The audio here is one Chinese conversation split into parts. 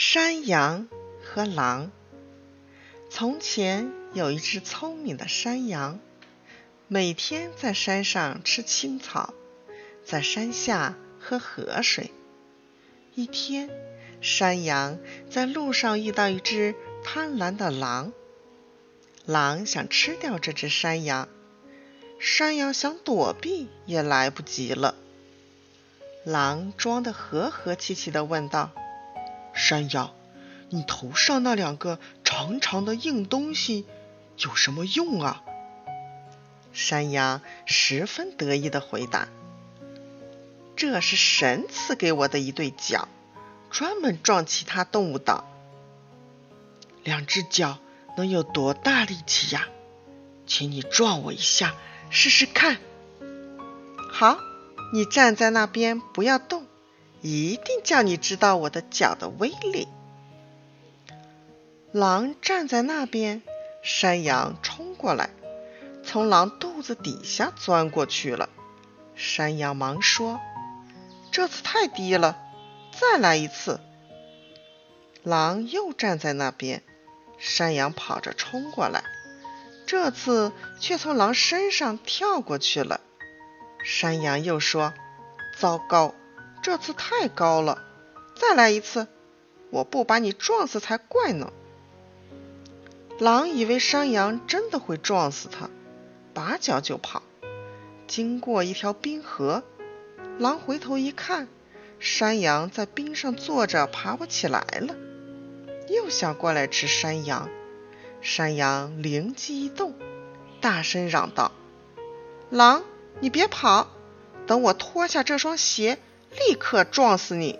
山羊和狼。从前有一只聪明的山羊，每天在山上吃青草，在山下喝河水。一天，山羊在路上遇到一只贪婪的狼，狼想吃掉这只山羊，山羊想躲避也来不及了。狼装得和和气气地问道。山羊，你头上那两个长长的硬东西有什么用啊？山羊十分得意地回答：“这是神赐给我的一对脚，专门撞其他动物的。两只脚能有多大力气呀？请你撞我一下试试看。好，你站在那边不要动。”一定叫你知道我的脚的威力。狼站在那边，山羊冲过来，从狼肚子底下钻过去了。山羊忙说：“这次太低了，再来一次。”狼又站在那边，山羊跑着冲过来，这次却从狼身上跳过去了。山羊又说：“糟糕！”这次太高了，再来一次，我不把你撞死才怪呢。狼以为山羊真的会撞死它，拔脚就跑。经过一条冰河，狼回头一看，山羊在冰上坐着，爬不起来了，又想过来吃山羊。山羊灵机一动，大声嚷道：“狼，你别跑，等我脱下这双鞋。”立刻撞死你！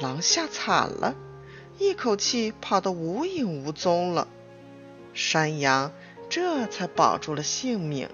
狼吓惨了，一口气跑得无影无踪了。山羊这才保住了性命。